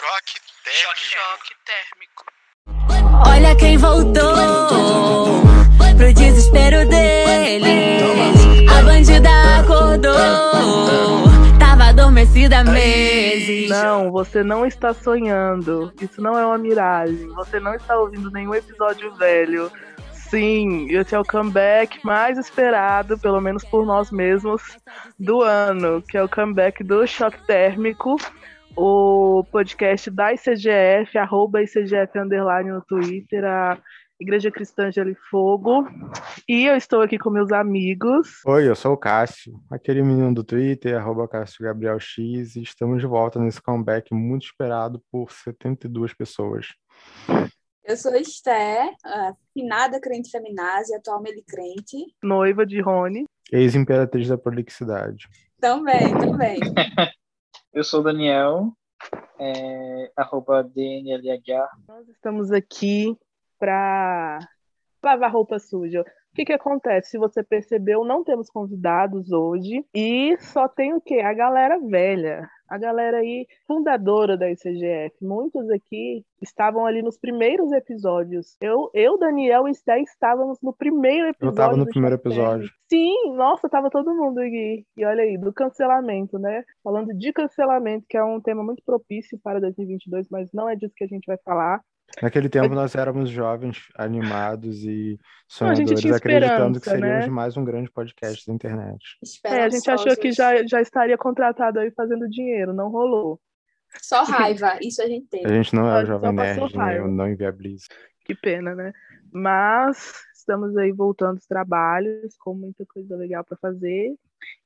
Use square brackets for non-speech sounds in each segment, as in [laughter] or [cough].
Choque térmico. Choque térmico. Olha quem voltou pro desespero dele. A bandida acordou, tava adormecida há meses. Não, você não está sonhando. Isso não é uma miragem. Você não está ouvindo nenhum episódio velho. Sim, esse é o comeback mais esperado, pelo menos por nós mesmos, do ano, que é o comeback do Choque Térmico, o podcast da ICGF, arroba ICGF Underline no Twitter, a Igreja Cristã de Fogo. E eu estou aqui com meus amigos. Oi, eu sou o Cássio, aquele menino do Twitter, arroba Cássio Gabriel X, e estamos de volta nesse comeback muito esperado por 72 pessoas. Eu sou Esté, a finada crente feminásia, atual melicrente. Noiva de Rony. Ex-imperatriz da prolixidade. Também, também. [laughs] Eu sou Daniel, é, arroba DNLH. Nós estamos aqui para lavar roupa suja. O que, que acontece? Se você percebeu, não temos convidados hoje e só tem o quê? A galera velha. A galera aí, fundadora da ICGF. Muitos aqui estavam ali nos primeiros episódios. Eu, eu Daniel e Sté estávamos no primeiro episódio. Eu estava no primeiro episódio. Sim, nossa, tava todo mundo aqui. E olha aí, do cancelamento, né? Falando de cancelamento, que é um tema muito propício para 2022, mas não é disso que a gente vai falar. Naquele tempo nós éramos jovens, animados e a gente sonhadores, acreditando que seríamos né? mais um grande podcast da internet. É, a gente achou que já, já estaria contratado aí fazendo dinheiro, não rolou. Só raiva, isso a gente A teve. gente não é Só- o Jovem só Nerd, né? Eu não inviabilizo. Que pena, né? Mas estamos aí voltando aos trabalhos, com muita coisa legal para fazer.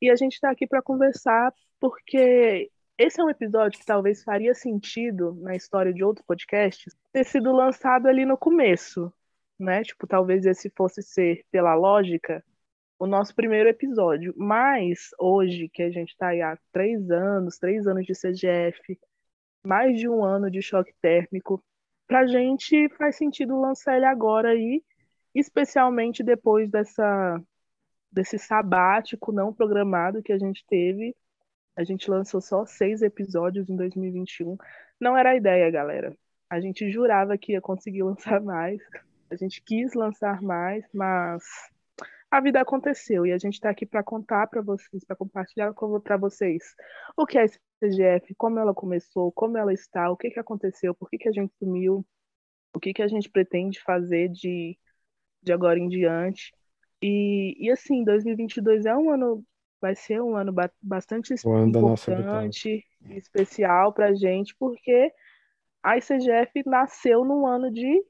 E a gente está aqui para conversar, porque esse é um episódio que talvez faria sentido na história de outros podcasts ter sido lançado ali no começo, né? Tipo, talvez esse fosse ser, pela lógica, o nosso primeiro episódio. Mas hoje, que a gente está aí há três anos, três anos de CGF, mais de um ano de choque térmico, pra gente faz sentido lançar ele agora aí, especialmente depois dessa desse sabático não programado que a gente teve. A gente lançou só seis episódios em 2021. Não era a ideia, galera. A gente jurava que ia conseguir [laughs] lançar mais. A gente quis lançar mais, mas a vida aconteceu e a gente está aqui para contar para vocês, para compartilhar para vocês o que é esse CGF, como ela começou, como ela está, o que, que aconteceu, por que, que a gente sumiu, o que, que a gente pretende fazer de, de agora em diante. E, e assim, 2022 é um ano, vai ser um ano ba- bastante ano importante e especial para a gente, porque a ICGF nasceu num ano de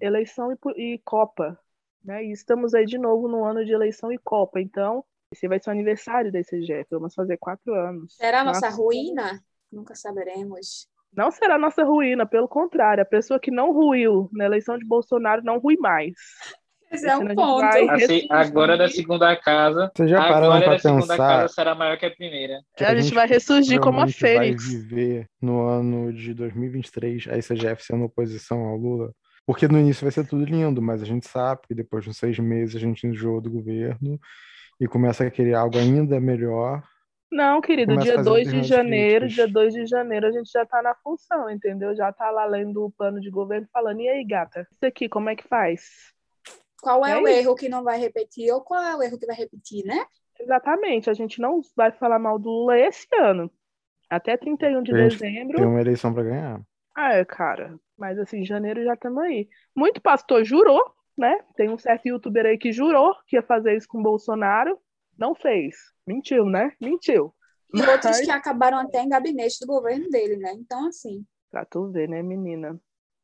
eleição e, e Copa, né? E estamos aí de novo no ano de eleição e Copa, então esse vai ser o aniversário da ICGF, vamos fazer quatro anos. Será a nossa Nossa. ruína? Nunca saberemos. Não será nossa ruína, pelo contrário, a pessoa que não ruiu na eleição de Bolsonaro não rui mais. Esse é um a ponto. vai- Assim, agora da segunda casa. Vocês já pararam Agora da segunda pensar casa será maior que a primeira. que a gente vai ressurgir como a provavelmente vai Fênix. viver no ano de 2023 a ICGF sendo oposição ao Lula? Porque no início vai ser tudo lindo, mas a gente sabe que depois de uns seis meses a gente enjoa do governo e começa a querer algo ainda melhor. Não, querido, Começa a dia fazer 2 de janeiro, críticas. dia 2 de janeiro a gente já tá na função, entendeu? Já tá lá lendo o plano de governo falando, e aí, gata, isso aqui, como é que faz? Qual é, É o isso. erro que não vai repetir ou qual é o erro que vai repetir, né? Exatamente, a gente não vai falar mal do Lula esse ano. Até 31 de gente dezembro. Tem uma eleição para ganhar. Ah, é, cara. Mas assim, janeiro já estamos aí. Muito pastor jurou, né? Tem um certo youtuber aí que jurou que ia fazer isso com o Bolsonaro. Não fez. Mentiu, né? Mentiu. E outros Mas- que acabaram até em gabinete do governo dele, né? Então, assim, Pra tu ver, né, menina?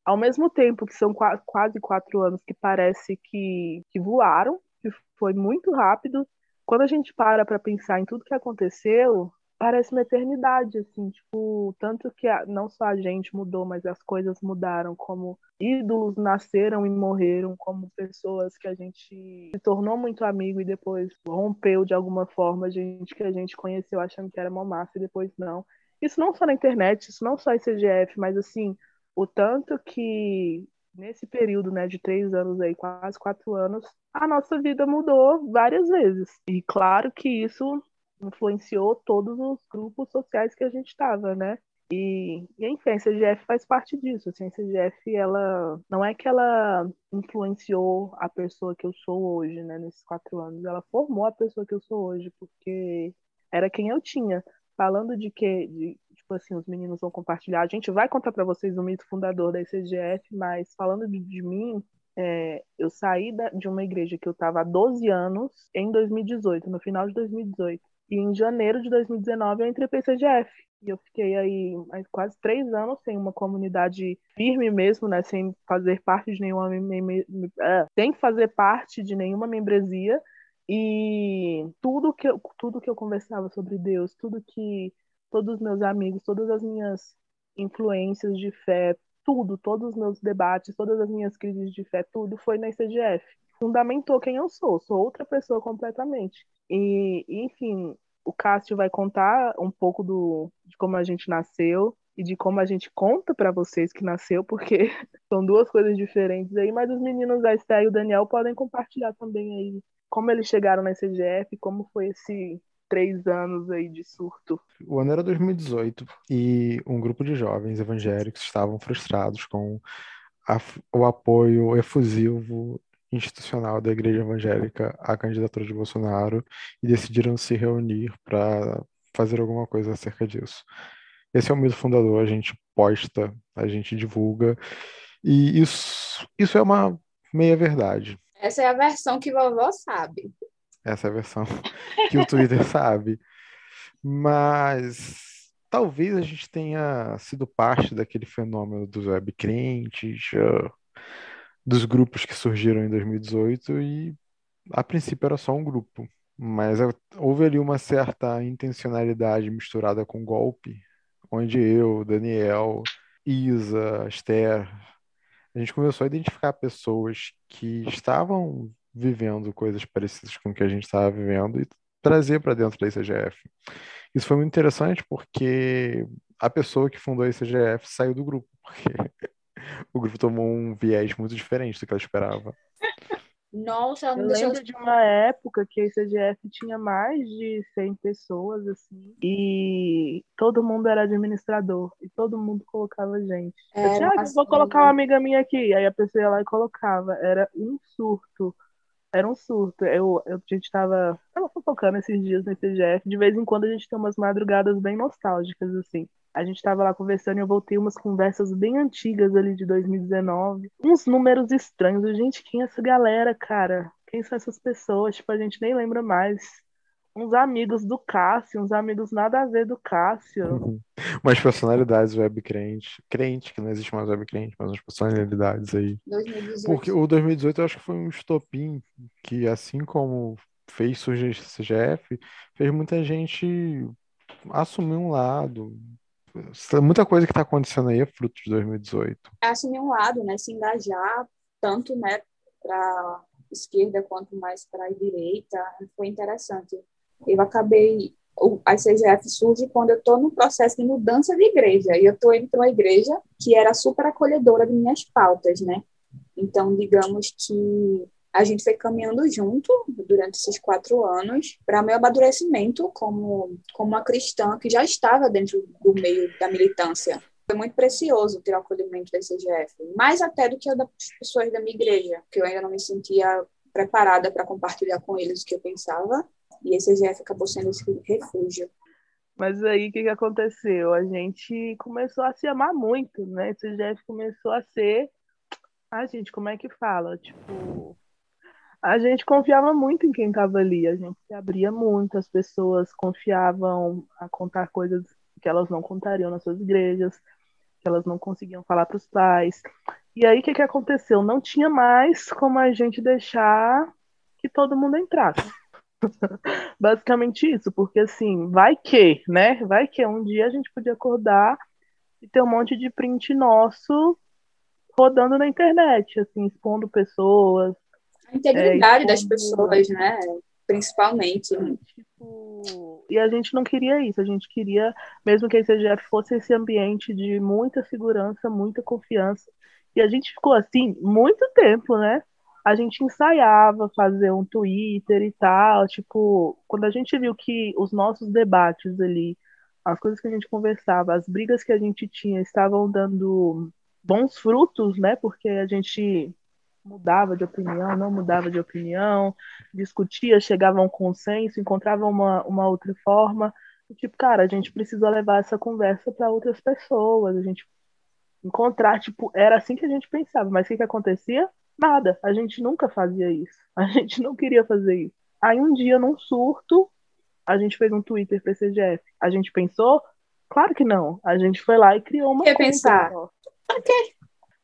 Ao mesmo tempo que são qua- quase quatro anos que parece que, que voaram, que foi muito rápido, quando a gente para pra pensar em tudo que aconteceu, parece uma eternidade, assim, tipo, tanto que a- não só a gente mudou, mas as coisas mudaram, como ídolos nasceram e morreram, como pessoas que a gente se tornou muito amigo e depois rompeu de alguma forma, gente que a gente conheceu achando que era uma massa e depois não. Isso não só na internet, isso não só em CGF, mas assim, o tanto que nesse período, né, de três anos aí, quase quatro anos, a nossa vida mudou várias vezes. E claro que isso influenciou todos os grupos sociais que a gente estava, né? E, e enfim, a CGF faz parte disso. Assim, a CGF, ela não é que ela influenciou a pessoa que eu sou hoje, né, nesses quatro anos. Ela formou a pessoa que eu sou hoje, porque era quem eu tinha. Falando de que, de, assim, os meninos vão compartilhar. A gente vai contar para vocês o mito fundador da ICGF, mas falando de, de mim, é, eu saí da, de uma igreja que eu estava há 12 anos em 2018, no final de 2018. E em janeiro de 2019 eu entrei para a ICGF. E eu fiquei aí quase três anos sem uma comunidade firme mesmo, né? Sem fazer parte de nenhuma uh, sem fazer parte de nenhuma membresia. E tudo que eu, tudo que eu conversava sobre Deus, tudo que todos os meus amigos, todas as minhas influências de fé, tudo, todos os meus debates, todas as minhas crises de fé, tudo foi na ICGF. Fundamentou quem eu sou, sou outra pessoa completamente. E, enfim, o Cássio vai contar um pouco do, de como a gente nasceu e de como a gente conta para vocês que nasceu, porque [laughs] são duas coisas diferentes aí, mas os meninos da Esté e o Daniel podem compartilhar também aí como eles chegaram na CGF, como foi esse três anos aí de surto. O ano era 2018 e um grupo de jovens evangélicos estavam frustrados com a, o apoio efusivo institucional da Igreja Evangélica à candidatura de Bolsonaro e decidiram se reunir para fazer alguma coisa acerca disso. Esse é o mito fundador, a gente posta, a gente divulga, e isso, isso é uma meia verdade. Essa é a versão que vovó sabe. Essa é a versão [laughs] que o Twitter sabe. Mas talvez a gente tenha sido parte daquele fenômeno dos web crentes, dos grupos que surgiram em 2018 e a princípio era só um grupo, mas houve ali uma certa intencionalidade misturada com golpe, onde eu, Daniel, Isa, Esther, a gente começou a identificar pessoas que estavam vivendo coisas parecidas com o que a gente estava vivendo e trazer para dentro da ICGF. Isso foi muito interessante porque a pessoa que fundou a ICGF saiu do grupo, porque [laughs] o grupo tomou um viés muito diferente do que ela esperava. Nossa, eu lembro de uma época que a ICGF tinha mais de 100 pessoas, assim, e todo mundo era administrador, e todo mundo colocava gente. É, eu tinha, ah, vou colocar uma amiga minha aqui, aí a pessoa ia lá e colocava. Era um surto. Era um surto. Eu, eu, a gente tava, tava focando esses dias no ICGF, de vez em quando a gente tem umas madrugadas bem nostálgicas, assim. A gente estava lá conversando e eu voltei umas conversas bem antigas ali de 2019. Uns números estranhos. Gente, quem é essa galera, cara? Quem são essas pessoas? Tipo, a gente nem lembra mais. Uns amigos do Cássio, uns amigos nada a ver do Cássio. [laughs] Umas personalidades web crente. Crente, que não existe mais web crente, mas umas personalidades aí. 2018. Porque o 2018 eu acho que foi um estopim que, assim como fez surgir esse CGF, fez muita gente assumir um lado, muita coisa que está acontecendo aí é fruto de 2018. É assumir um lado, né? Se engajar tanto, né, para esquerda quanto mais para a direita, foi interessante. Eu acabei a CGF surge quando eu estou no processo de mudança de igreja e eu estou indo para uma igreja que era super acolhedora de minhas pautas, né? Então, digamos que a gente foi caminhando junto durante esses quatro anos para meu amadurecimento como, como uma cristã que já estava dentro do meio da militância. Foi muito precioso ter o acolhimento da CGF, mais até do que o das pessoas da minha igreja, que eu ainda não me sentia preparada para compartilhar com eles o que eu pensava, e a CGF acabou sendo esse refúgio. Mas aí o que, que aconteceu? A gente começou a se amar muito, né? A CGF começou a ser. Ah, gente, como é que fala? Tipo, a gente confiava muito em quem estava ali, a gente se abria muito, as pessoas confiavam a contar coisas que elas não contariam nas suas igrejas, que elas não conseguiam falar para os pais. E aí o que, que aconteceu? Não tinha mais como a gente deixar que todo mundo entrasse. [laughs] Basicamente isso, porque assim, vai que, né? Vai que um dia a gente podia acordar e ter um monte de print nosso rodando na internet, assim, expondo pessoas, a integridade é, das pessoas, né? Principalmente. Tipo, e a gente não queria isso, a gente queria, mesmo que a ICGF fosse esse ambiente de muita segurança, muita confiança. E a gente ficou assim muito tempo, né? A gente ensaiava fazer um Twitter e tal. Tipo, quando a gente viu que os nossos debates ali as coisas que a gente conversava, as brigas que a gente tinha estavam dando bons frutos, né? Porque a gente mudava de opinião, não mudava de opinião, discutia, chegava a um consenso, encontrava uma, uma outra forma. Tipo, cara, a gente precisa levar essa conversa para outras pessoas, a gente encontrar, tipo, era assim que a gente pensava, mas o que, que acontecia? Nada, a gente nunca fazia isso, [laughs] a gente não queria fazer isso. Aí um dia, num surto, a gente fez um Twitter para CGF. A gente pensou? Claro que não. A gente foi lá e criou uma Quer pensar? Pra quê?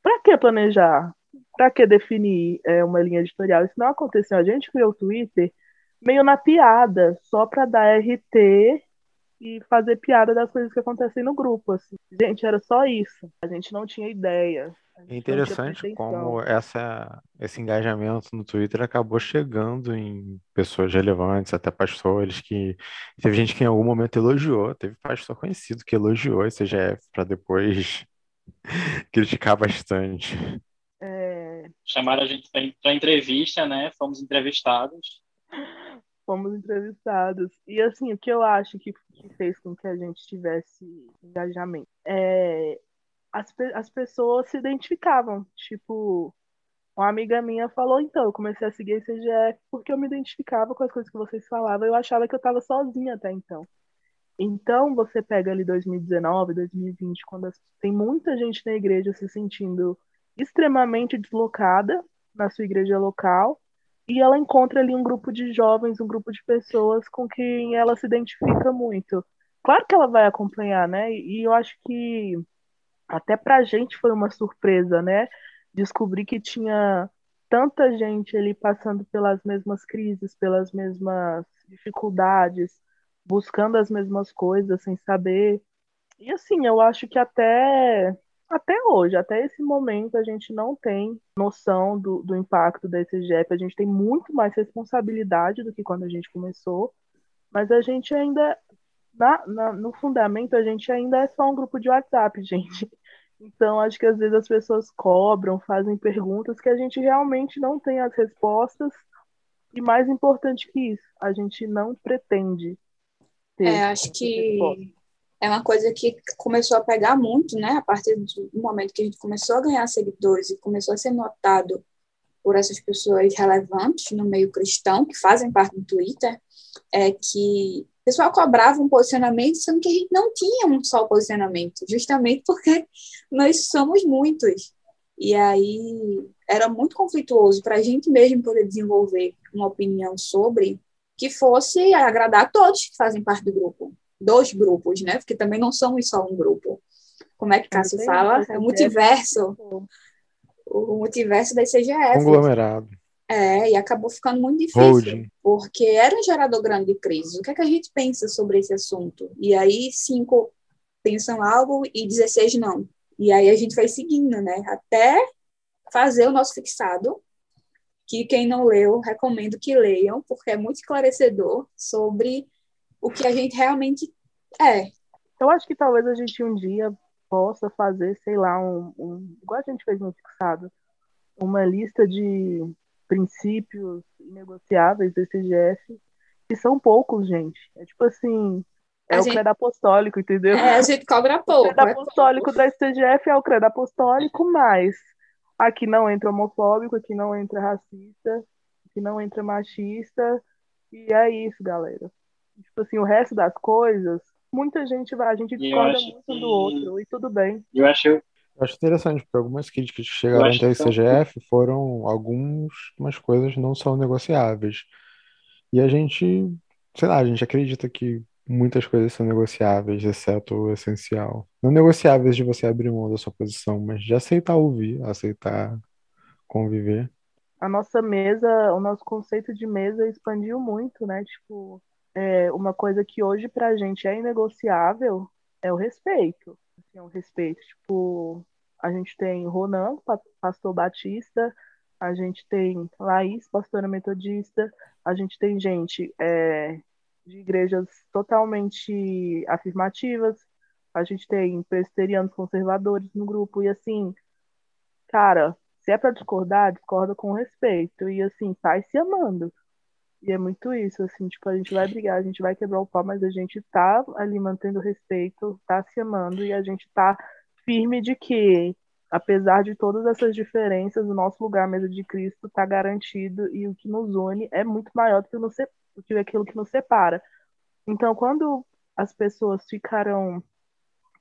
Pra que planejar? Pra que definir é, uma linha editorial? Isso não aconteceu. A gente criou o Twitter meio na piada, só para dar RT e fazer piada das coisas que acontecem no grupo. Assim. Gente, era só isso. A gente não tinha ideia. É interessante como essa, esse engajamento no Twitter acabou chegando em pessoas relevantes, até pastores, que teve gente que em algum momento elogiou, teve pastor conhecido que elogiou esse CGF para depois [laughs] criticar bastante. É... Chamaram a gente para entrevista, né? Fomos entrevistados. Fomos entrevistados. E assim, o que eu acho que, que fez com que a gente tivesse engajamento é as, as pessoas se identificavam. Tipo, uma amiga minha falou, então, eu comecei a seguir esse CGF porque eu me identificava com as coisas que vocês falavam. Eu achava que eu estava sozinha até então. Então, você pega ali 2019, 2020, quando tem muita gente na igreja se sentindo extremamente deslocada na sua igreja local, e ela encontra ali um grupo de jovens, um grupo de pessoas com quem ela se identifica muito. Claro que ela vai acompanhar, né? E eu acho que até para a gente foi uma surpresa, né? Descobrir que tinha tanta gente ali passando pelas mesmas crises, pelas mesmas dificuldades, buscando as mesmas coisas sem saber. E assim, eu acho que até até hoje, até esse momento, a gente não tem noção do, do impacto desse GEP. A gente tem muito mais responsabilidade do que quando a gente começou, mas a gente ainda, na, na, no fundamento, a gente ainda é só um grupo de WhatsApp, [laughs] gente. Então, acho que às vezes as pessoas cobram, fazem perguntas que a gente realmente não tem as respostas. E mais importante que isso, a gente não pretende ter. É, acho que é uma coisa que começou a pegar muito, né? A partir do momento que a gente começou a ganhar seguidores e começou a ser notado por essas pessoas relevantes no meio cristão, que fazem parte do Twitter, é que pessoal cobrava um posicionamento, sendo que a gente não tinha um só posicionamento, justamente porque [laughs] nós somos muitos. E aí era muito conflituoso para a gente mesmo poder desenvolver uma opinião sobre que fosse agradar a todos que fazem parte do grupo, dos grupos, né? Porque também não somos só um grupo. Como é que Cássio fala? É o multiverso. O multiverso da CGF. Conglomerado. É, e acabou ficando muito difícil, Holding. porque era um gerador grande de crise. O que é que a gente pensa sobre esse assunto? E aí, cinco pensam algo e 16 não. E aí a gente vai seguindo, né? Até fazer o nosso fixado, que quem não leu, recomendo que leiam, porque é muito esclarecedor sobre o que a gente realmente é. Eu acho que talvez a gente um dia possa fazer, sei lá, um, um igual a gente fez no fixado, uma lista de princípios inegociáveis do CGF, que são poucos, gente. É tipo assim, é a o gente... credo apostólico, entendeu? É, a gente cobra pouco. O credo é apostólico da STGF é o credo apostólico, mas aqui não entra homofóbico, aqui não entra racista, aqui não entra machista, e é isso, galera. Tipo assim, o resto das coisas, muita gente vai, a gente discorda muito que... do outro, e tudo bem. Eu acho, acho interessante, porque algumas críticas que chegaram até o ICGF foram algumas coisas não são negociáveis. E a gente, sei lá, a gente acredita que muitas coisas são negociáveis, exceto o essencial. Não negociáveis de você abrir mão da sua posição, mas de aceitar ouvir, aceitar conviver. A nossa mesa, o nosso conceito de mesa expandiu muito, né? Tipo, é, uma coisa que hoje pra gente é inegociável é o respeito. Assim, é o respeito, tipo, a gente tem Ronan, pastor batista, a gente tem Laís, pastora metodista, a gente tem gente é, de igrejas totalmente afirmativas, a gente tem presbiterianos conservadores no grupo, e assim, cara, se é para discordar, discorda com respeito, e assim, sai se amando. E é muito isso, assim, tipo, a gente vai brigar, a gente vai quebrar o pau, mas a gente tá ali mantendo respeito, tá se amando e a gente tá firme de que, apesar de todas essas diferenças, o nosso lugar mesa de Cristo tá garantido e o que nos une é muito maior do que, nos, do que aquilo que nos separa. Então, quando as pessoas ficaram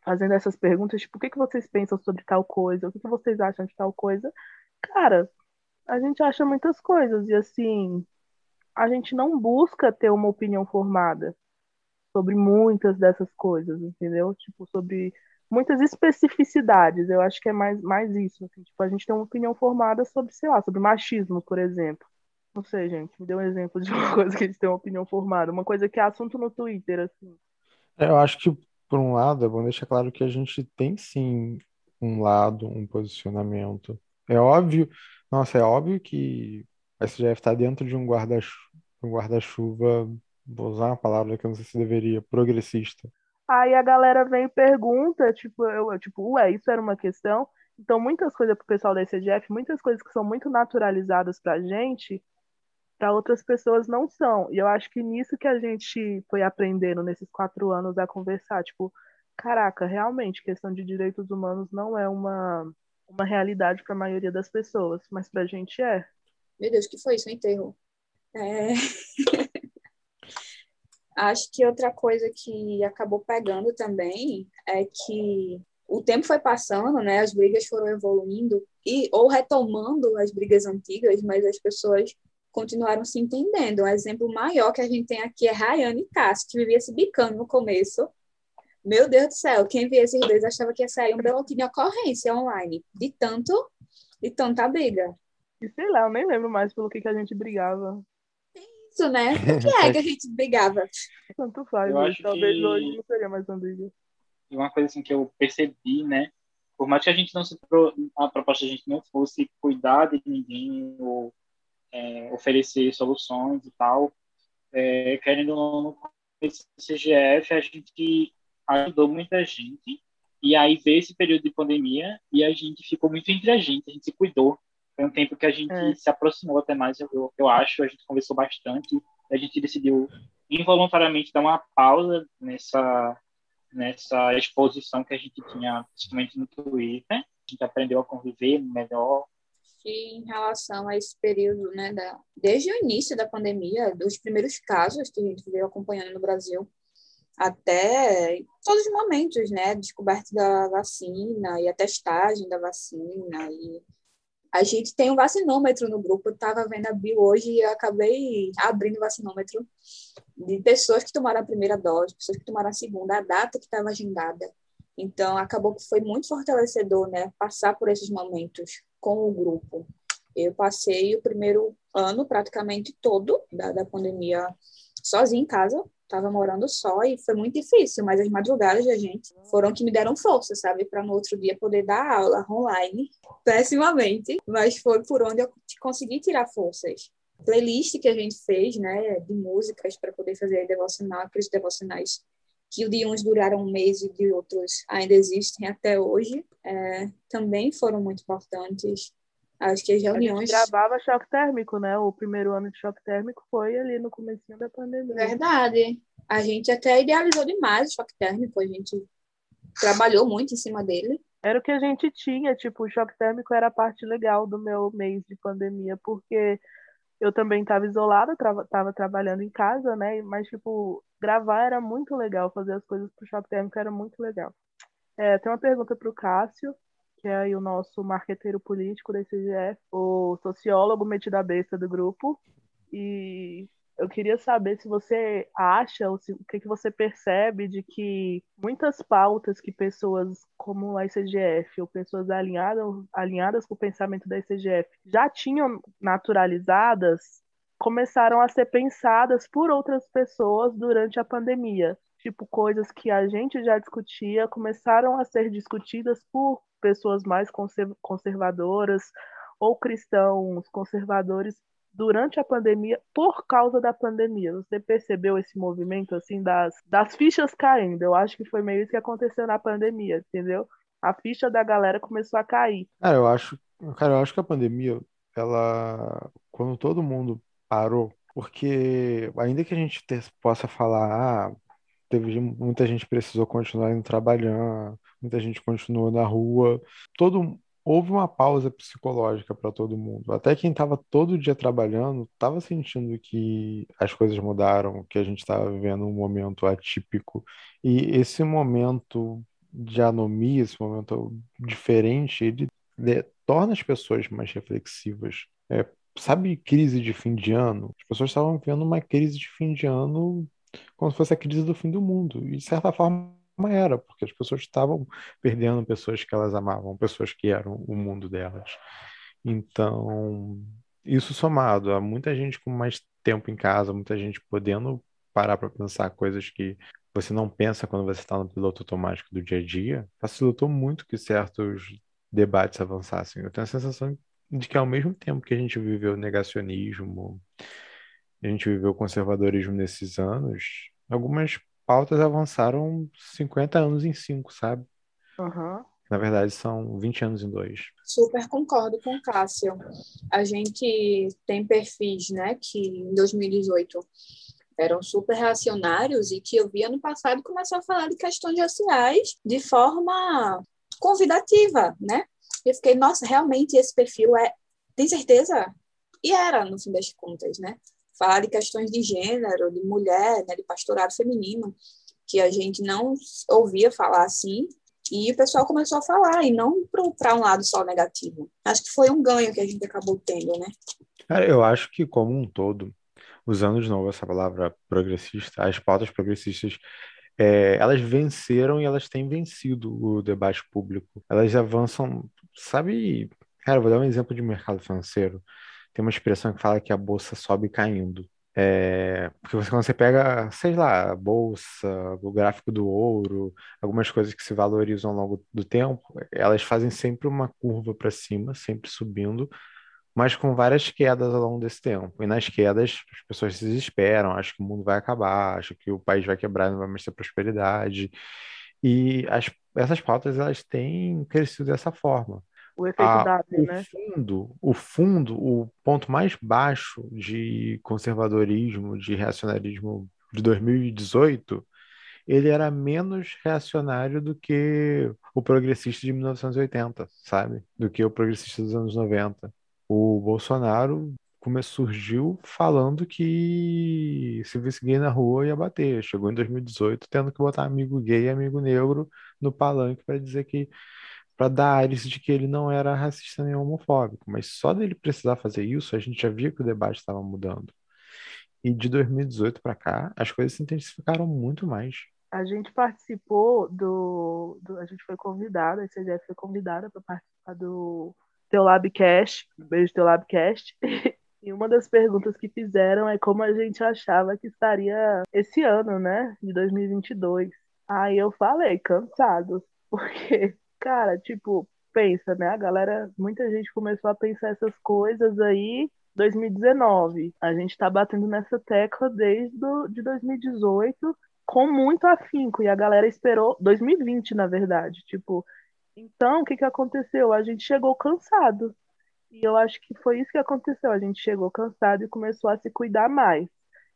fazendo essas perguntas, tipo, o que, que vocês pensam sobre tal coisa? O que, que vocês acham de tal coisa? Cara, a gente acha muitas coisas e assim, a gente não busca ter uma opinião formada sobre muitas dessas coisas, entendeu? Tipo, sobre muitas especificidades. Eu acho que é mais, mais isso. Assim, tipo, a gente tem uma opinião formada sobre, sei lá, sobre machismo, por exemplo. Não sei, gente, me dê um exemplo de [laughs] uma coisa que a gente tem uma opinião formada. Uma coisa que é assunto no Twitter, assim. É, eu acho que, por um lado, é bom deixar claro que a gente tem sim um lado, um posicionamento. É óbvio, nossa, é óbvio que a SGF está dentro de um guarda-chuva, um guarda-chuva, vou usar uma palavra que eu não sei se deveria, progressista. Aí a galera vem e pergunta, tipo, eu, tipo, ué, isso era uma questão? Então, muitas coisas pro pessoal da SGF, muitas coisas que são muito naturalizadas pra gente, para outras pessoas não são. E eu acho que nisso que a gente foi aprendendo nesses quatro anos a conversar, tipo, caraca, realmente, questão de direitos humanos não é uma, uma realidade para a maioria das pessoas, mas para a gente é. Meu Deus, que foi isso? Um enterro. É... [laughs] Acho que outra coisa que acabou pegando também é que o tempo foi passando, né? As brigas foram evoluindo e ou retomando as brigas antigas, mas as pessoas continuaram se entendendo. Um exemplo maior que a gente tem aqui é Rayane e Cássio, que vivia se bicando no começo. Meu Deus do céu, quem via esses dois achava que ia sair um belotinho de ocorrência online, de tanto, de tanta briga. E sei lá, eu nem lembro mais pelo que, que a gente brigava. Isso, né? O que é que a gente brigava? Tanto faz, Eu acho talvez que- hoje não seria mais uma briga. E uma coisa assim que eu percebi, né? Por mais que a gente não se pro... a proposta da gente não fosse cuidar de ninguém ou é, oferecer soluções e tal, é, querendo ou não, do CGF a gente ajudou muita gente e aí veio esse período de pandemia e a gente ficou muito entre a gente, a gente se cuidou. Foi um tempo que a gente É. se aproximou até mais, eu, eu, eu acho, a gente conversou bastante, a gente decidiu involuntariamente dar uma pausa nessa nessa exposição que a gente tinha, principalmente no Twitter. A gente aprendeu a conviver melhor. que em relação a esse período, né, da, desde o início da pandemia, dos primeiros casos que a gente veio acompanhando no Brasil, até todos os momentos, né, descoberta da vacina e a testagem da vacina e a gente tem um vacinômetro no grupo, estava vendo a bio hoje e eu acabei abrindo o vacinômetro de pessoas que tomaram a primeira dose, pessoas que tomaram a segunda, a data que estava agendada. Então, acabou que foi muito fortalecedor, né, passar por esses momentos com o grupo. Eu passei o primeiro ano praticamente todo da, da pandemia sozinha em casa, estava morando só e foi muito difícil, mas as madrugadas da gente foram que me deram força, sabe, para no outro dia poder dar aula online, [laughs] pessimamente, mas foi por onde eu consegui tirar forças. Playlist que a gente fez, né, de músicas para poder fazer devocional, aqueles devocionais que de uns duraram um mês e de outros ainda existem até hoje, é, também foram muito importantes. Acho que as A gente reuniões. gravava choque térmico, né? O primeiro ano de choque térmico foi ali no comecinho da pandemia. Verdade. A gente até idealizou demais o choque térmico, a gente trabalhou muito em cima dele. Era o que a gente tinha, tipo, o choque térmico era a parte legal do meu mês de pandemia, porque eu também estava isolada, estava trabalhando em casa, né? Mas, tipo, gravar era muito legal, fazer as coisas pro choque térmico era muito legal. É, tem uma pergunta para o Cássio, que é aí o nosso marqueteiro político da CGF, o sociólogo metido a besta do grupo. E eu queria saber se você acha, ou se, o que, que você percebe de que muitas pautas que pessoas como a ICGF ou pessoas alinhadas, alinhadas com o pensamento da ICGF já tinham naturalizadas, começaram a ser pensadas por outras pessoas durante a pandemia. Tipo, coisas que a gente já discutia começaram a ser discutidas por pessoas mais conservadoras ou cristãos conservadores durante a pandemia por causa da pandemia. Você percebeu esse movimento assim das, das fichas caindo? Eu acho que foi meio isso que aconteceu na pandemia, entendeu? A ficha da galera começou a cair. Cara, eu acho, cara, eu acho que a pandemia, ela, quando todo mundo parou Porque ainda que a gente possa falar, ah, teve muita gente precisou continuar indo trabalhar, muita gente continuou na rua, todo houve uma pausa psicológica para todo mundo. Até quem estava todo dia trabalhando estava sentindo que as coisas mudaram, que a gente estava vivendo um momento atípico. E esse momento de anomia, esse momento diferente, ele torna as pessoas mais reflexivas. É, sabe, crise de fim de ano? As pessoas estavam vivendo uma crise de fim de ano como se fosse a crise do fim do mundo. E, de certa forma, era, porque as pessoas estavam perdendo pessoas que elas amavam, pessoas que eram o mundo delas. Então, isso somado a muita gente com mais tempo em casa, muita gente podendo parar para pensar coisas que você não pensa quando você está no piloto automático do dia a dia, facilitou muito que certos debates avançassem. Eu tenho a sensação de que ao mesmo tempo que a gente viveu negacionismo, a gente viveu conservadorismo nesses anos, algumas pautas avançaram 50 anos em 5, sabe? Uhum. Na verdade, são 20 anos em dois. Super concordo com o Cássio. A gente tem perfis, né, que em 2018 eram super reacionários e que eu vi ano passado começar a falar de questões raciais de forma convidativa, né? Eu fiquei, nossa, realmente esse perfil é. Tem certeza? E era, no fim das contas, né? Falar de questões de gênero, de mulher, né, de pastorado feminino, que a gente não ouvia falar assim, e o pessoal começou a falar, e não para um lado só negativo. Acho que foi um ganho que a gente acabou tendo, né? Cara, eu acho que, como um todo, usando de novo essa palavra progressista, as pautas progressistas é, elas venceram e elas têm vencido o debate público. Elas avançam, sabe? Cara, vou dar um exemplo de mercado financeiro. Tem uma expressão que fala que a bolsa sobe caindo. É, porque você, quando você pega, sei lá, a bolsa, o gráfico do ouro, algumas coisas que se valorizam ao longo do tempo, elas fazem sempre uma curva para cima, sempre subindo, mas com várias quedas ao longo desse tempo. E nas quedas, as pessoas se desesperam, acham que o mundo vai acabar, acham que o país vai quebrar, não vai mais ter prosperidade. E as, essas pautas, elas têm crescido dessa forma. O efeito Ah, W, o né? fundo, o fundo, o ponto mais baixo de conservadorismo, de reacionarismo de 2018, ele era menos reacionário do que o progressista de 1980, sabe? Do que o progressista dos anos 90 o Bolsonaro come- surgiu falando que se visse gay na rua ia bater. Chegou em 2018 tendo que botar amigo gay e amigo negro no palanque para dizer que, para dar ares de que ele não era racista nem homofóbico. Mas só dele precisar fazer isso, a gente já via que o debate estava mudando. E de 2018 para cá, as coisas se intensificaram muito mais. A gente participou do, do- A gente foi convidada, a CGF foi convidada para participar do Teu Labcast, beijo Teu Labcast. [laughs] E uma das perguntas que fizeram é como a gente achava que estaria esse ano, né, de 2022. Aí eu falei, cansado, [laughs] porque, cara, tipo, pensa, né, a galera, muita gente começou a pensar essas coisas aí 2019. A gente tá batendo nessa tecla desde do, de 2018 com muito afinco e a galera esperou 2020, na verdade, tipo, então o que que aconteceu? A gente chegou cansado. E eu acho que foi isso que aconteceu. A gente chegou cansado e começou a se cuidar mais.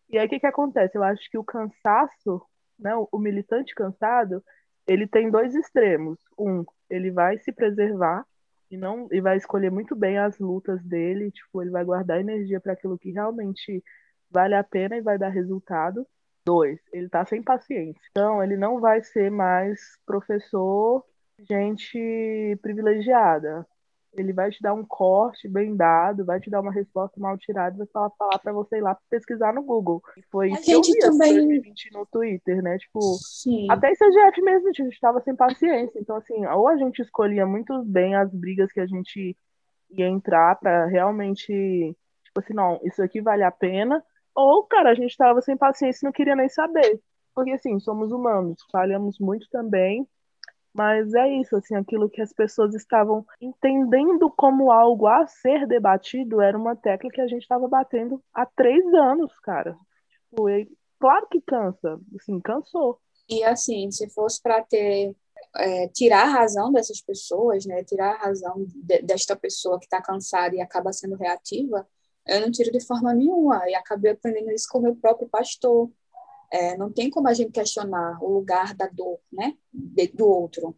E aí o que que acontece? Eu acho que o cansaço, né, o o militante cansado, ele tem dois extremos. Um, ele vai se preservar e não e vai escolher muito bem as lutas dele, tipo, ele vai guardar energia para aquilo que realmente vale a pena e vai dar resultado. Dois, ele tá sem paciência. Então, ele não vai ser mais professor, gente privilegiada. Ele vai te dar um corte bem dado, vai te dar uma resposta mal tirada, vai falar, falar para você ir lá pesquisar no Google. E foi A isso que eu gente vi assim, também- 2020 no Twitter, né? Tipo, Sim. até em CGF mesmo, a gente estava sem paciência. Então, assim, ou a gente escolhia muito bem as brigas que a gente ia entrar para realmente, tipo assim, não, isso aqui vale a pena. Ou, cara, a gente estava sem paciência e não queria nem saber. Porque, assim, somos humanos, falhamos muito também. Mas é isso, assim, aquilo que as pessoas estavam entendendo como algo a ser debatido era uma tecla que a gente estava batendo há três anos, cara. Tipo, claro que cansa, assim, cansou. E assim, se fosse para ter é, tirar a razão dessas pessoas, né, tirar a razão de- desta pessoa que está cansada e acaba sendo reativa, Eu não tiro de forma nenhuma. E acabei aprendendo isso com o meu próprio pastor. É, não tem como a gente questionar o lugar da dor, né, de, do outro.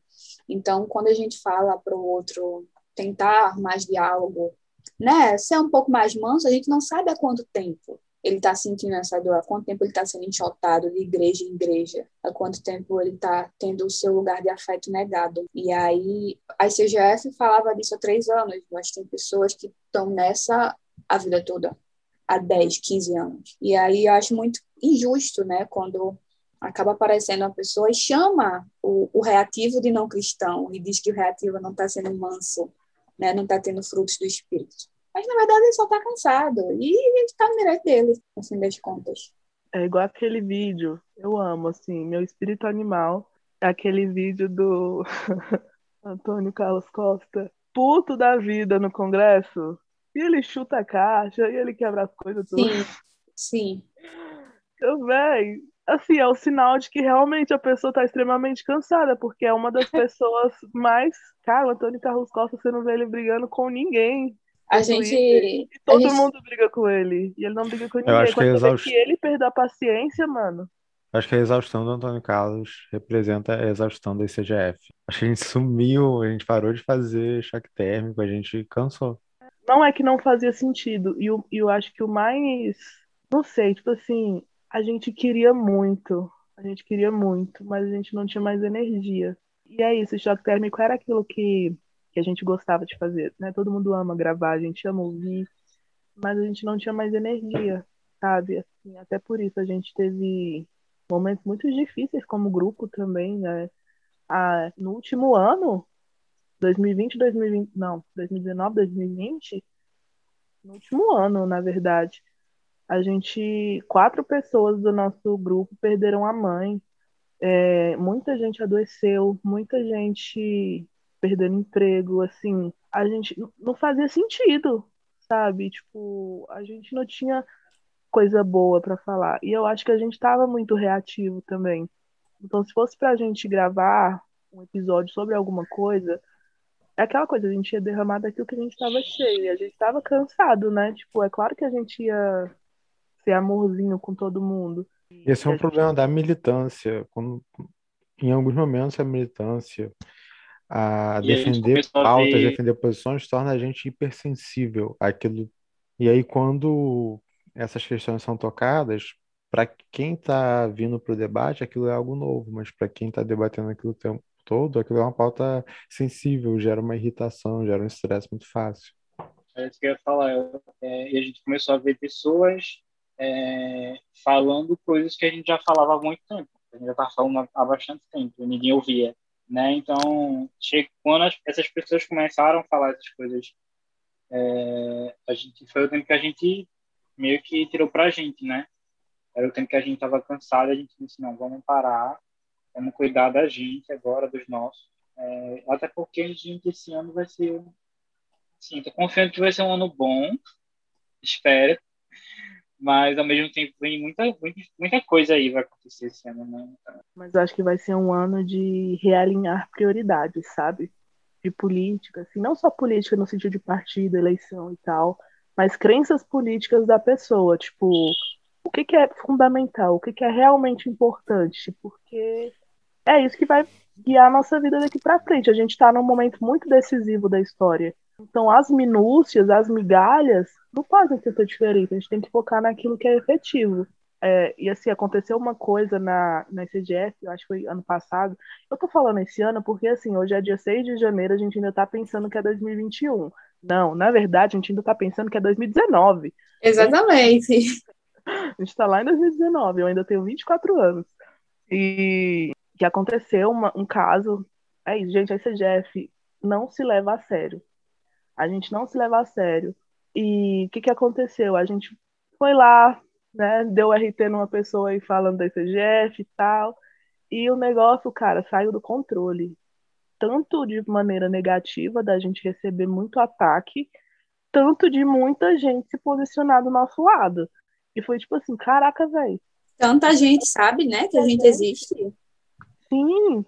Então, quando a gente fala para o outro tentar mais diálogo, né, ser um pouco mais manso, a gente não sabe há quanto tempo ele está sentindo essa dor, há quanto tempo ele está sendo enxotado de igreja em igreja, há quanto tempo ele está tendo o seu lugar de afeto negado. E aí, a ICGF falava disso há três anos, mas tem pessoas que estão nessa a vida toda, há 10, 15 anos. E aí eu acho muito injusto, né, quando acaba aparecendo uma pessoa e chama o, o reativo de não cristão e diz que o reativo não está sendo manso, né, não está tendo frutos do Espírito. Mas, na verdade, ele só tá cansado. E a gente tá no direito dele, no fim das contas. É igual aquele vídeo, eu amo, assim, meu espírito animal, é aquele vídeo do [laughs] Antônio Carlos Costa, puto da vida no Congresso, e ele chuta a caixa, e ele quebra as coisas tudo. Sim, sim. Eu, véi, assim, é o sinal de que realmente a pessoa tá extremamente cansada, porque é uma das [laughs] pessoas mais. Cara, o Antônio Carlos Costa, você não vê ele brigando com ninguém. A gente. todo a gente... mundo briga com ele. E ele não briga com ninguém. Eu acho que, é exaust... que ele perdeu a paciência, mano. Acho que a exaustão do Antônio Carlos representa a exaustão da ICGF. Acho que a gente sumiu, a gente parou de fazer choque térmico, a gente cansou. Não é que não fazia sentido. E eu, eu acho que o mais. Não sei, tipo assim, a gente queria muito. A gente queria muito, mas a gente não tinha mais energia. E é isso, o choque térmico era aquilo que que a gente gostava de fazer, né? Todo mundo ama gravar, a gente ama ouvir, mas a gente não tinha mais energia, sabe? Assim, até por isso a gente teve momentos muito difíceis como grupo também, né? Ah, no último ano, 2020, 2020, não, 2019, 2020, no último ano, na verdade, a gente, quatro pessoas do nosso grupo perderam a mãe, é, muita gente adoeceu, muita gente perdendo emprego, assim, a gente não fazia sentido, sabe? Tipo, a gente não tinha coisa boa para falar. E eu acho que a gente estava muito reativo também. Então, se fosse pra gente gravar um episódio sobre alguma coisa, aquela coisa, a gente ia derramar daquilo que a gente estava cheio. E a gente estava cansado, né? Tipo, é claro que a gente ia ser amorzinho com todo mundo. Esse é um problema da militância. Quando, em alguns momentos, a militância a e defender a pautas, ver... defender posições, torna a gente hipersensível àquilo. E aí, quando essas questões são tocadas, para quem está vindo para o debate, aquilo é algo novo, mas para quem está debatendo aquilo o tempo todo, aquilo é uma pauta sensível, gera uma irritação, gera um estresse muito fácil. É isso que eu ia falar. É, e a gente começou a ver pessoas é, falando coisas que a gente já falava há muito tempo. A gente já estava falando há bastante tempo, e ninguém ouvia né? Então, quando as, essas pessoas começaram a falar essas coisas, é, a gente foi o tempo que a gente meio que tirou para a gente, né? Era o tempo que a gente estava cansado, a gente disse não, vamos parar, vamos cuidar da gente agora, dos nossos. É, até porque a gente esse ano vai ser, sim, tô confiando que vai ser um ano bom, espero, mas ao mesmo tempo vem muita, muita, muita coisa aí vai acontecer esse ano, né? Mas eu acho que vai ser um ano de realinhar prioridades, sabe? De política, assim, não só política no sentido de partido, eleição e tal, mas crenças políticas da pessoa, tipo, o que, que é fundamental, o que, que é realmente importante, porque é isso que vai guiar a nossa vida daqui para frente. A gente está num momento muito decisivo da história. Então, as minúcias, as migalhas, não fazem tanta diferença. A gente tem que focar naquilo que é efetivo. É, e assim, aconteceu uma coisa na, na CGF, eu acho que foi ano passado. Eu tô falando esse ano porque, assim, hoje é dia 6 de janeiro, a gente ainda tá pensando que é 2021. Não, na verdade, a gente ainda tá pensando que é 2019. Exatamente. [laughs] A gente tá lá em 2019, eu ainda tenho 24 anos. E que aconteceu uma, um caso. É isso, gente, a CGF não se leva a sério a gente não se leva a sério. E o que, que aconteceu? A gente foi lá, né, deu RT numa pessoa aí falando da ICGF e tal, e o negócio, cara, saiu do controle. Tanto de maneira negativa, da gente receber muito ataque, tanto de muita gente se posicionar do nosso lado. E foi tipo assim, caraca, velho. Tanta gente sabe, né, que a gente existe. Sim.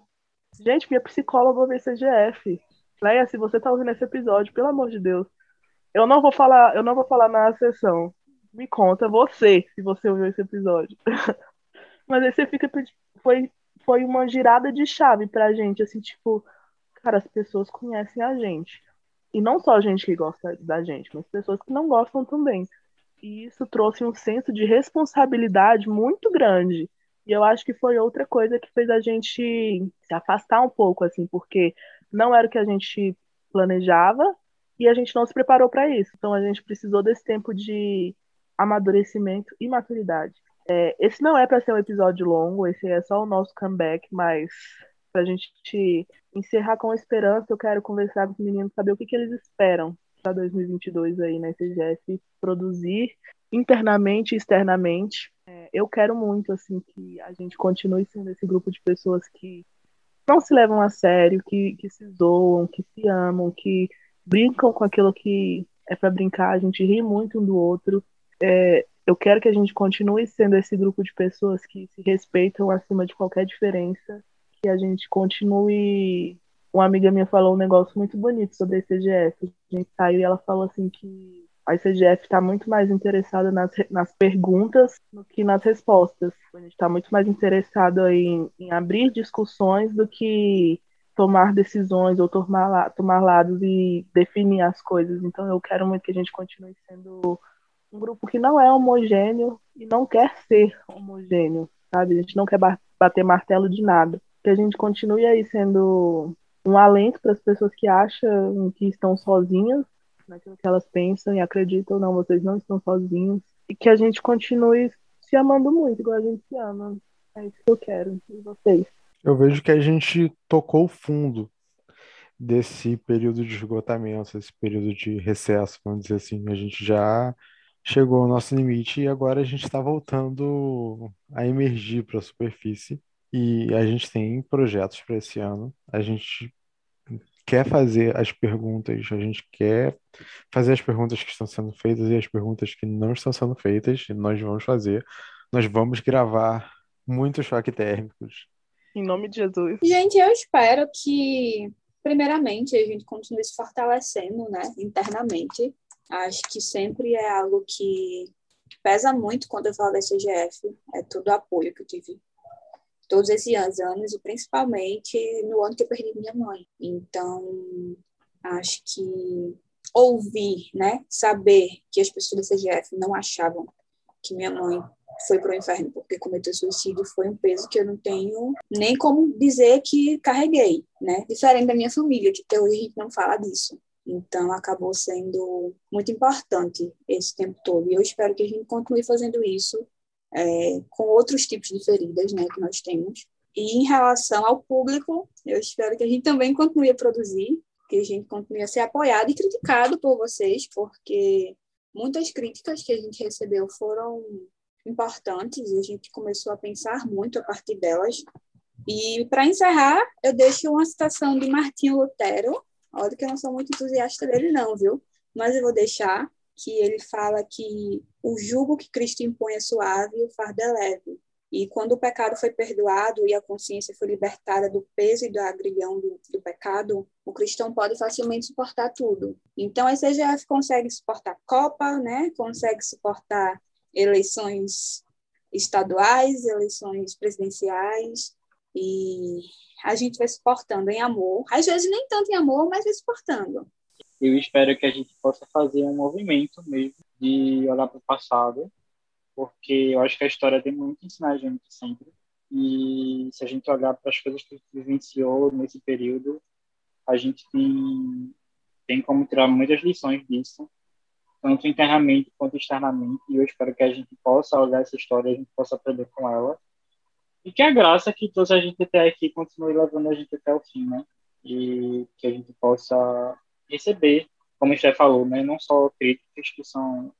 Gente, minha psicóloga ouve CGF. Leia, se você tá ouvindo esse episódio, pelo amor de Deus, Eu não vou falar, eu não vou falar na sessão. Me conta você, se você ouviu esse episódio. [laughs] Mas aí você fica foi foi uma girada de chave pra gente, assim, tipo, cara, as pessoas conhecem a gente. E não só a gente que gosta da gente, mas pessoas que não gostam também. E isso trouxe um senso de responsabilidade muito grande. E eu acho que foi outra coisa que fez a gente se afastar um pouco, assim, porque não era o que a gente planejava e a gente não se preparou para isso. Então a gente precisou desse tempo de amadurecimento e maturidade. É, esse não é para ser um episódio longo, esse é só o nosso comeback, mas para a gente encerrar com esperança, eu quero conversar com os meninos, saber o que, que eles esperam para 2022 aí na CGF, produzir internamente e externamente. É, eu quero muito assim que a gente continue sendo esse grupo de pessoas que não se levam a sério, que, que se zoam, que se amam, que brincam com aquilo que é para brincar, a gente ri muito um do outro. É, eu quero que a gente continue sendo esse grupo de pessoas que se respeitam acima de qualquer diferença, que a gente continue. Uma amiga minha falou um negócio muito bonito sobre a ICGF. A gente saiu e ela falou assim que a ICGF está muito mais interessada nas, nas perguntas do que nas respostas. A gente está muito mais interessado em, em abrir discussões do que tomar decisões ou tomar, tomar lados e definir as coisas. Então eu quero muito que a gente continue sendo um grupo que não é homogêneo e não quer ser homogêneo, sabe? A gente não quer bater martelo de nada. Que a gente continue aí sendo um alento para as pessoas que acham que estão sozinhas naquilo que elas pensam e acreditam, não, vocês não estão sozinhos. E que a gente continue se amando muito, igual a gente se ama. É isso que eu quero. E vocês? Eu vejo que a gente tocou fundo desse período de esgotamento, esse período de recesso, vamos dizer assim. A gente já chegou ao nosso limite e agora a gente está voltando a emergir para a superfície. E a gente tem projetos para esse ano. A gente quer fazer as perguntas, a gente quer fazer as perguntas que estão sendo feitas e as perguntas que não estão sendo feitas, e nós vamos fazer. Nós vamos gravar muitos choques térmicos. Em nome de Jesus. Gente, eu espero que, primeiramente, a gente continue se fortalecendo, né, internamente, Acho que sempre é algo que pesa muito quando eu falo da CGF, é todo o apoio que eu tive todos esses anos, e principalmente no ano que eu perdi minha mãe. Então, acho que ouvir, né, saber que as pessoas da CGF não achavam que minha mãe foi para o inferno porque cometeu suicídio foi um peso que eu não tenho nem como dizer que carreguei, né? Diferente da minha família, que até hoje a gente não fala disso. Então, acabou sendo muito importante esse tempo todo. E eu espero que a gente continue fazendo isso é, com outros tipos de feridas né, que nós temos. E em relação ao público, eu espero que a gente também continue a produzir, que a gente continue a ser apoiado e criticado por vocês, porque muitas críticas que a gente recebeu foram importantes e a gente começou a pensar muito a partir delas. E para encerrar, eu deixo uma citação de Martinho Lutero, Olha que eu não sou muito entusiasta dele, não, viu? Mas eu vou deixar que ele fala que o jugo que Cristo impõe é suave e o fardo é leve. E quando o pecado foi perdoado e a consciência foi libertada do peso e da agrilhão do, do pecado, o cristão pode facilmente suportar tudo. Então, a CGF consegue suportar Copa, né? consegue suportar eleições estaduais, eleições presidenciais, e a gente vai suportando em amor. Às vezes nem tanto em amor, mas vai suportando. Eu espero que a gente possa fazer um movimento mesmo de olhar para o passado, porque eu acho que a história tem muito a ensinar a gente sempre. E se a gente olhar para as coisas que a gente vivenciou nesse período, a gente tem, tem como tirar muitas lições disso, tanto internamente quanto externamente. E eu espero que a gente possa olhar essa história, a gente possa aprender com ela e que a graça que toda a gente até aqui continue levando a gente até o fim, né? E que a gente possa receber, como o Steph falou, né? Não só críticas que são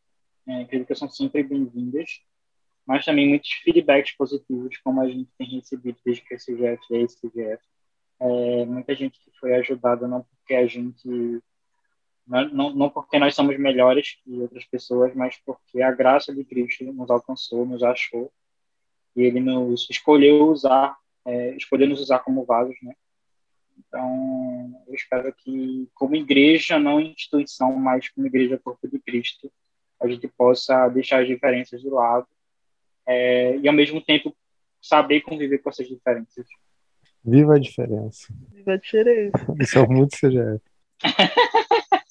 é, críticas são sempre bem-vindas, mas também muitos feedbacks positivos, como a gente tem recebido desde que a CGF é CGF. É, muita gente que foi ajudada não porque a gente não, não porque nós somos melhores que outras pessoas, mas porque a graça de Cristo nos alcançou, nos achou e ele nos escolheu usar, é, escolheu nos usar como vasos, né? Então, eu espero que, como igreja, não instituição, mas como igreja Corpo de Cristo, a gente possa deixar as diferenças de lado é, e, ao mesmo tempo, saber conviver com essas diferenças. Viva a diferença. Viva a diferença. [laughs] Isso é muito CGF. [laughs]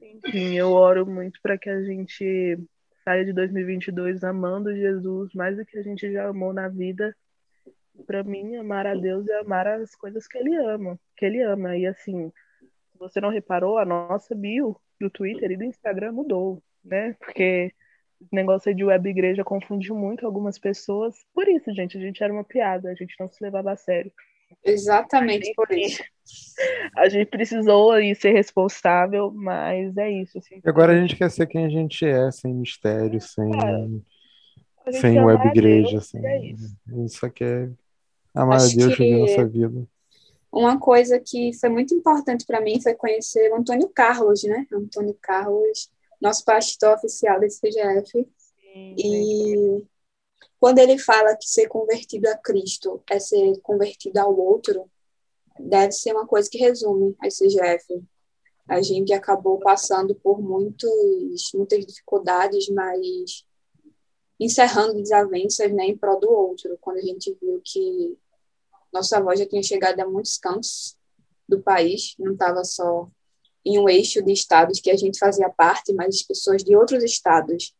Enfim, eu oro muito para que a gente saia de 2022 amando Jesus mais do que a gente já amou na vida. Para mim, amar a Deus é amar as coisas que Ele ama, que Ele ama. E assim, se você não reparou, a nossa bio do Twitter e do Instagram mudou, né? Porque o negócio de web igreja confundiu muito algumas pessoas. Por isso, gente, a gente era uma piada, a gente não se levava a sério. Exatamente por isso. [laughs] A gente precisou aí ser responsável, mas é isso. Assim, Agora a gente quer ser quem a gente é, sem mistério, sem, é, sem web igreja. Deus, sem... É isso. isso aqui é amar Acho a Deus que... viver nossa vida. Uma coisa que foi muito importante para mim foi conhecer o Antônio Carlos, né? Antônio Carlos, nosso pastor oficial desse CGF. Sim, e sim. quando ele fala que ser convertido a Cristo é ser convertido ao outro, deve ser uma coisa que resume a CGF. A gente acabou passando por muitos, muitas dificuldades, mas encerrando desavenças né, em prol do outro, quando a gente viu que nossa voz já tinha chegado a muitos cantos do país, não estava só em um eixo de estados que a gente fazia parte, mas as pessoas de outros estados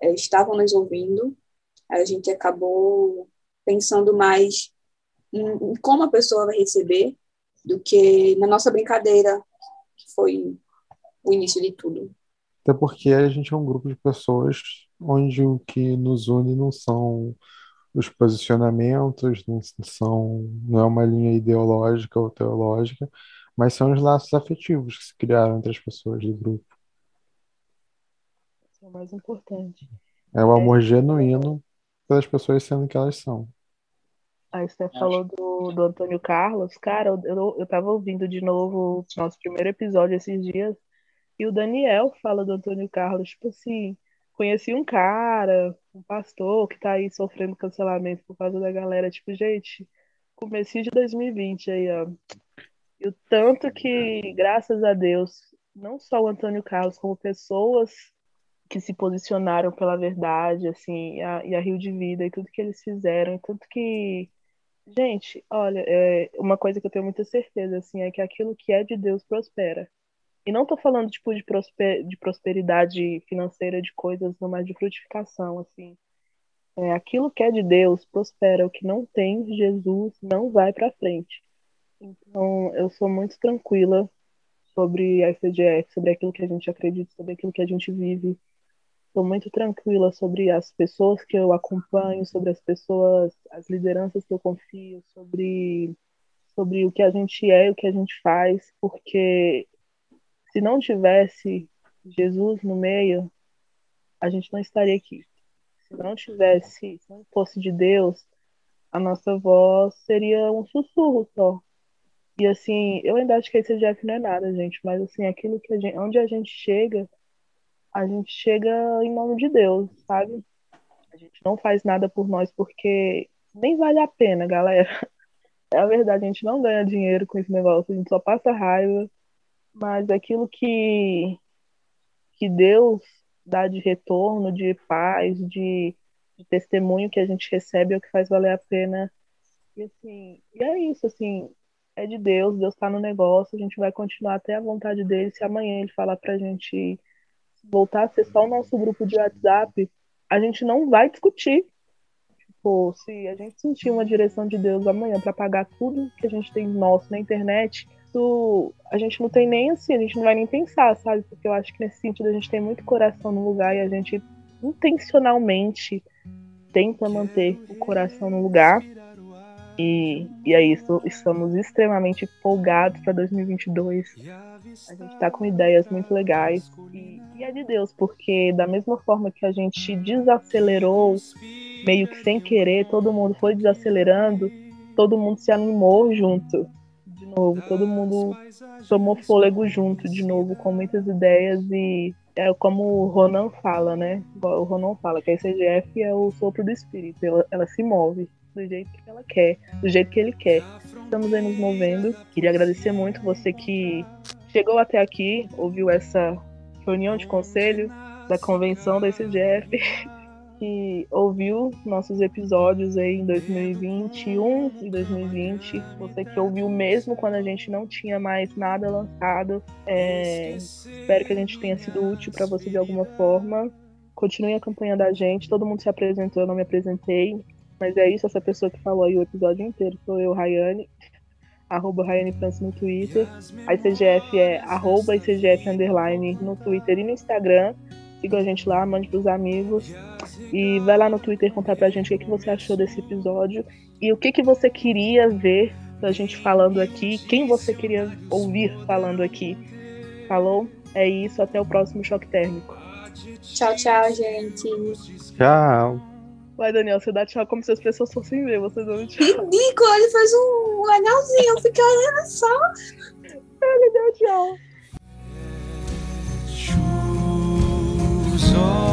é, estavam nos ouvindo. A gente acabou pensando mais em, em como a pessoa vai receber do que na nossa brincadeira, que foi o início de tudo. Até porque a gente é um grupo de pessoas onde o que nos une não são os posicionamentos, não são, não é uma linha ideológica ou teológica, mas são os laços afetivos que se criaram entre as pessoas do grupo. Isso é o mais importante. É o amor é, genuíno pelas pessoas sendo que elas são. Aí você falou do, do Antônio Carlos. Cara, eu, eu, eu tava ouvindo de novo o nosso primeiro episódio esses dias, e o Daniel fala do Antônio Carlos, tipo assim, conheci um cara, um pastor que tá aí sofrendo cancelamento por causa da galera, tipo, gente, comecinho de 2020 aí, ó. E o tanto que, graças a Deus, não só o Antônio Carlos, como pessoas que se posicionaram pela verdade, assim, e a, e a Rio de Vida e tudo que eles fizeram, e tanto que Gente, olha, é, uma coisa que eu tenho muita certeza, assim, é que aquilo que é de Deus prospera. E não tô falando, tipo, de, prosper, de prosperidade financeira, de coisas, mas de frutificação, assim. É, aquilo que é de Deus prospera. O que não tem, Jesus não vai para frente. Então, eu sou muito tranquila sobre a ICGF, sobre aquilo que a gente acredita, sobre aquilo que a gente vive. Estou muito tranquila sobre as pessoas que eu acompanho, sobre as pessoas, as lideranças que eu confio, sobre, sobre o que a gente é e o que a gente faz, porque se não tivesse Jesus no meio, a gente não estaria aqui. Se não tivesse, se não fosse de Deus, a nossa voz seria um sussurro só. E assim, eu ainda acho que esse Jeff não é nada, gente, mas assim, aquilo que a gente, onde a gente chega, a gente chega em nome de Deus, sabe? A gente não faz nada por nós porque nem vale a pena, galera. [laughs] É a verdade, a gente não ganha dinheiro com esse negócio, a gente só passa raiva, mas aquilo que, que Deus dá de retorno, de paz, de, de testemunho que a gente recebe é o que faz valer a pena. E assim, e é isso, assim, é de Deus, Deus tá no negócio, a gente vai continuar até a vontade dele. Se amanhã ele falar pra gente voltar a ser só o nosso grupo de WhatsApp, a gente não vai discutir. Tipo, se a gente sentir uma direção de Deus amanhã para pagar tudo que a gente tem nosso na internet, a gente não tem nem assim, a gente não vai nem pensar, sabe? Porque eu acho que nesse sentido a gente tem muito coração no lugar e a gente intencionalmente tenta manter o coração no lugar. E, e é isso, estamos extremamente empolgados para 2022. A gente está com ideias muito legais. E, e, é de Deus, porque da mesma forma que a gente desacelerou, meio que sem querer, todo mundo foi desacelerando, todo mundo se animou junto de novo, todo mundo tomou fôlego junto de novo, com muitas ideias e é como o Ronan fala, né? O Ronan fala que a ICGF é o sopro do espírito, ela, ela se move. do jeito que ela quer, do jeito que ele quer. Estamos aí nos movendo. Queria agradecer muito você que chegou até aqui, ouviu essa reunião de conselho da convenção da ICGF, [laughs] que ouviu nossos episódios aí em 2021 e 2020, você que ouviu mesmo quando a gente não tinha mais nada lançado. É, espero que a gente tenha sido útil para você de alguma forma. Continue a gente. Todo mundo se apresentou, eu não me apresentei. Mas é isso, essa pessoa que falou aí o episódio inteiro sou eu, Rayane. Arroba Rayane Francis no Twitter. A ICGF é arroba ICGF underline no Twitter e no Instagram. Sigam a gente lá, mande pros amigos. E vai lá no Twitter contar pra gente o que, que você achou desse episódio e o que, que você queria ver da gente falando aqui, quem você queria ouvir falando aqui. Falou? É isso, até o próximo choque térmico. Tchau, tchau, gente. Tchau. Vai, Daniel, você dá tchau como se as pessoas fossem ver, você dando tchau. [laughs] Ridículo, ele fez um anelzinho, eu fiquei olhando só. Ele deu tchau. Oh.